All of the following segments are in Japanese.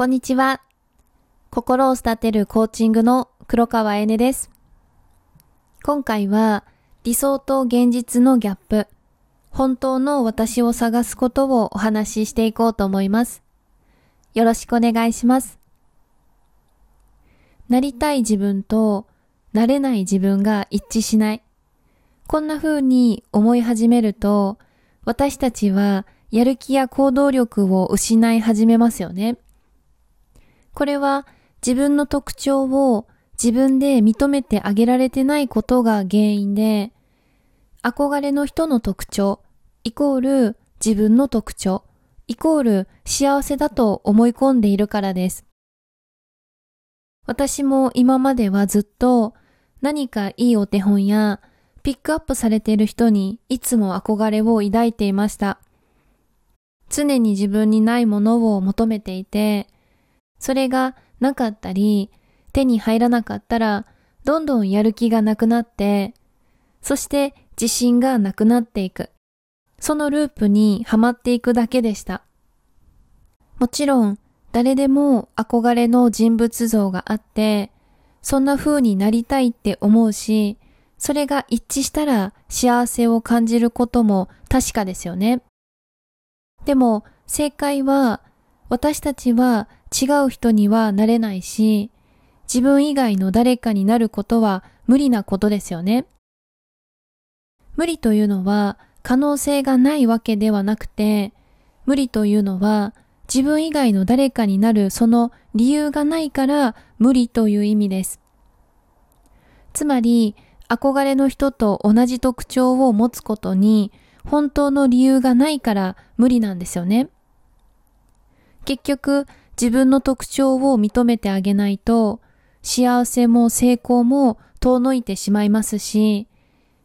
こんにちは。心を育てるコーチングの黒川えねです。今回は理想と現実のギャップ、本当の私を探すことをお話ししていこうと思います。よろしくお願いします。なりたい自分となれない自分が一致しない。こんな風に思い始めると、私たちはやる気や行動力を失い始めますよね。これは自分の特徴を自分で認めてあげられてないことが原因で、憧れの人の特徴、イコール自分の特徴、イコール幸せだと思い込んでいるからです。私も今まではずっと何かいいお手本やピックアップされている人にいつも憧れを抱いていました。常に自分にないものを求めていて、それがなかったり、手に入らなかったら、どんどんやる気がなくなって、そして自信がなくなっていく。そのループにはまっていくだけでした。もちろん、誰でも憧れの人物像があって、そんな風になりたいって思うし、それが一致したら幸せを感じることも確かですよね。でも正解は私たちは違う人にはなれないし、自分以外の誰かになることは無理なことですよね。無理というのは可能性がないわけではなくて、無理というのは自分以外の誰かになるその理由がないから無理という意味です。つまり、憧れの人と同じ特徴を持つことに本当の理由がないから無理なんですよね。結局、自分の特徴を認めてあげないと、幸せも成功も遠のいてしまいますし、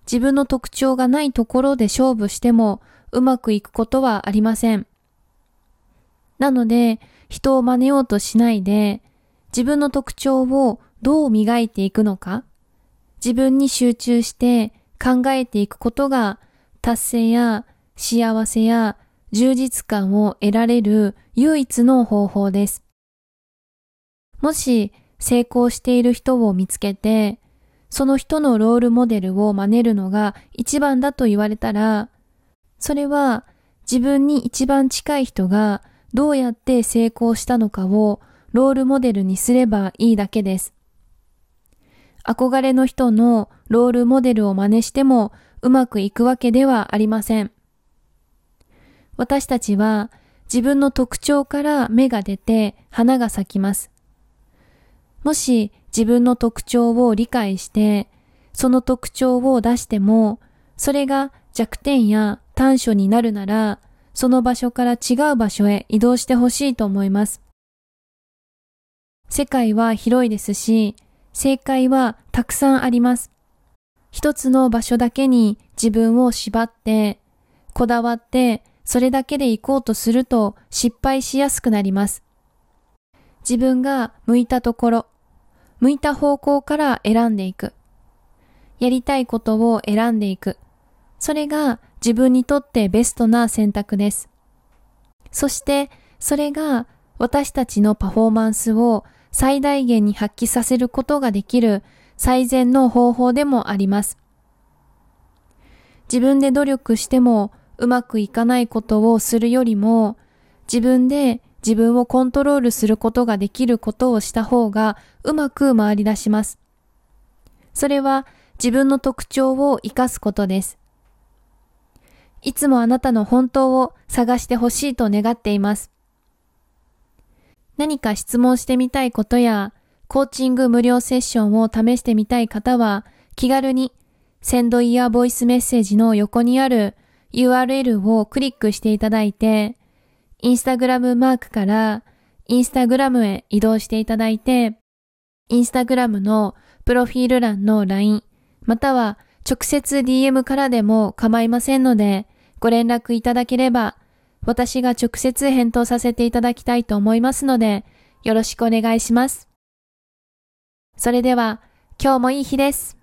自分の特徴がないところで勝負してもうまくいくことはありません。なので、人を真似ようとしないで、自分の特徴をどう磨いていくのか、自分に集中して考えていくことが達成や幸せや充実感を得られる唯一の方法です。もし成功している人を見つけて、その人のロールモデルを真似るのが一番だと言われたら、それは自分に一番近い人がどうやって成功したのかをロールモデルにすればいいだけです。憧れの人のロールモデルを真似してもうまくいくわけではありません。私たちは自分の特徴から芽が出て花が咲きます。もし自分の特徴を理解して、その特徴を出しても、それが弱点や短所になるなら、その場所から違う場所へ移動してほしいと思います。世界は広いですし、正解はたくさんあります。一つの場所だけに自分を縛って、こだわってそれだけで行こうとすると失敗しやすくなります。自分が向いたところ、向いた方向から選んでいく。やりたいことを選んでいく。それが自分にとってベストな選択です。そしてそれが私たちのパフォーマンスを最大限に発揮させることができる最善の方法でもあります。自分で努力してもうまくいかないことをするよりも、自分で自分をコントロールすることができることをした方がうまく回り出します。それは自分の特徴を活かすことです。いつもあなたの本当を探してほしいと願っています。何か質問してみたいことや、コーチング無料セッションを試してみたい方は、気軽に、センドイヤーボイスメッセージの横にある URL をクリックしていただいて、インスタグラムマークからインスタグラムへ移動していただいて、インスタグラムのプロフィール欄の LINE、または直接 DM からでも構いませんので、ご連絡いただければ、私が直接返答させていただきたいと思いますので、よろしくお願いします。それでは、今日もいい日です。